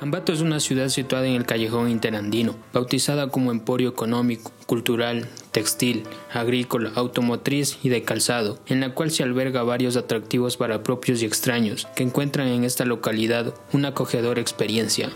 Ambato es una ciudad situada en el callejón interandino, bautizada como emporio económico, cultural, textil, agrícola, automotriz y de calzado, en la cual se alberga varios atractivos para propios y extraños que encuentran en esta localidad una acogedora experiencia.